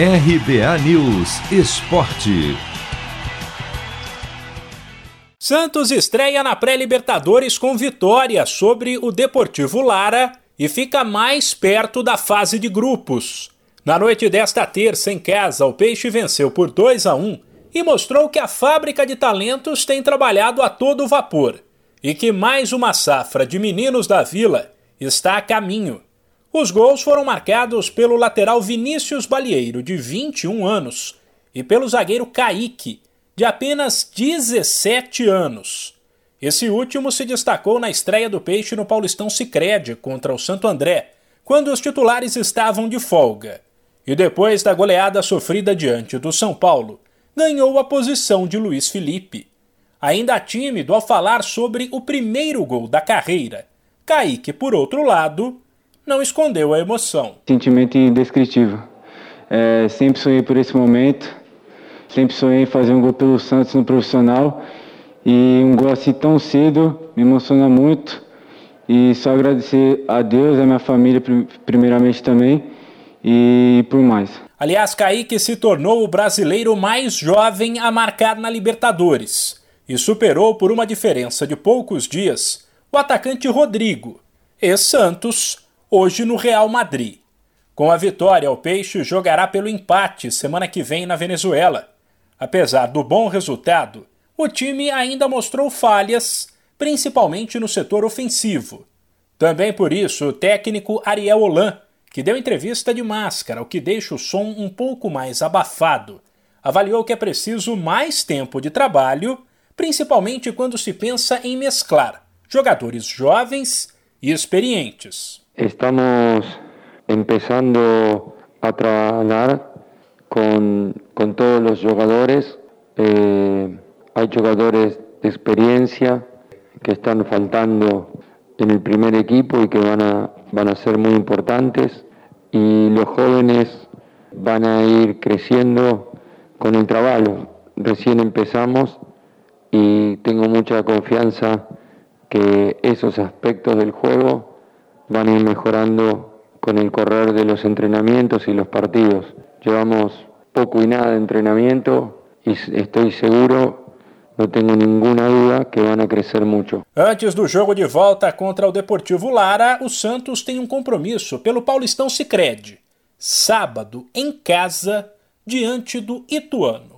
RBA News Esporte. Santos estreia na pré-Libertadores com vitória sobre o Deportivo Lara e fica mais perto da fase de grupos. Na noite desta terça em casa, o Peixe venceu por 2 a 1 e mostrou que a fábrica de talentos tem trabalhado a todo vapor e que mais uma safra de meninos da Vila está a caminho. Os gols foram marcados pelo lateral Vinícius Balieiro, de 21 anos, e pelo zagueiro Kaique, de apenas 17 anos. Esse último se destacou na estreia do Peixe no Paulistão Sicredi contra o Santo André, quando os titulares estavam de folga. E depois da goleada sofrida diante do São Paulo, ganhou a posição de Luiz Felipe. Ainda tímido ao falar sobre o primeiro gol da carreira, Kaique, por outro lado, não escondeu a emoção. Sentimento indescritível. É, sempre sonhei por esse momento, sempre sonhei em fazer um gol pelo Santos no profissional e um gol assim tão cedo me emociona muito. E só agradecer a Deus, a minha família primeiramente também e por mais. Aliás, Kaique se tornou o brasileiro mais jovem a marcar na Libertadores e superou por uma diferença de poucos dias o atacante Rodrigo, ex-Santos, hoje no Real Madrid. Com a vitória, o Peixe jogará pelo empate semana que vem na Venezuela. Apesar do bom resultado, o time ainda mostrou falhas, principalmente no setor ofensivo. Também por isso, o técnico Ariel Holan, que deu entrevista de máscara, o que deixa o som um pouco mais abafado, avaliou que é preciso mais tempo de trabalho, principalmente quando se pensa em mesclar jogadores jovens e experientes. Estamos empezando a trabajar con, con todos los jugadores. Eh, hay jugadores de experiencia que están faltando en el primer equipo y que van a, van a ser muy importantes. Y los jóvenes van a ir creciendo con el trabajo. Recién empezamos y tengo mucha confianza que esos aspectos del juego van a ir mejorando con el correr de los entrenamientos y los partidos. Llevamos poco y nada de entrenamiento y estoy seguro não tenho nenhuma dúvida que vão crescer muito. Antes do jogo de volta contra o Deportivo Lara, o Santos tem um compromisso pelo Paulistão Sicredi, sábado em casa, diante do Ituano.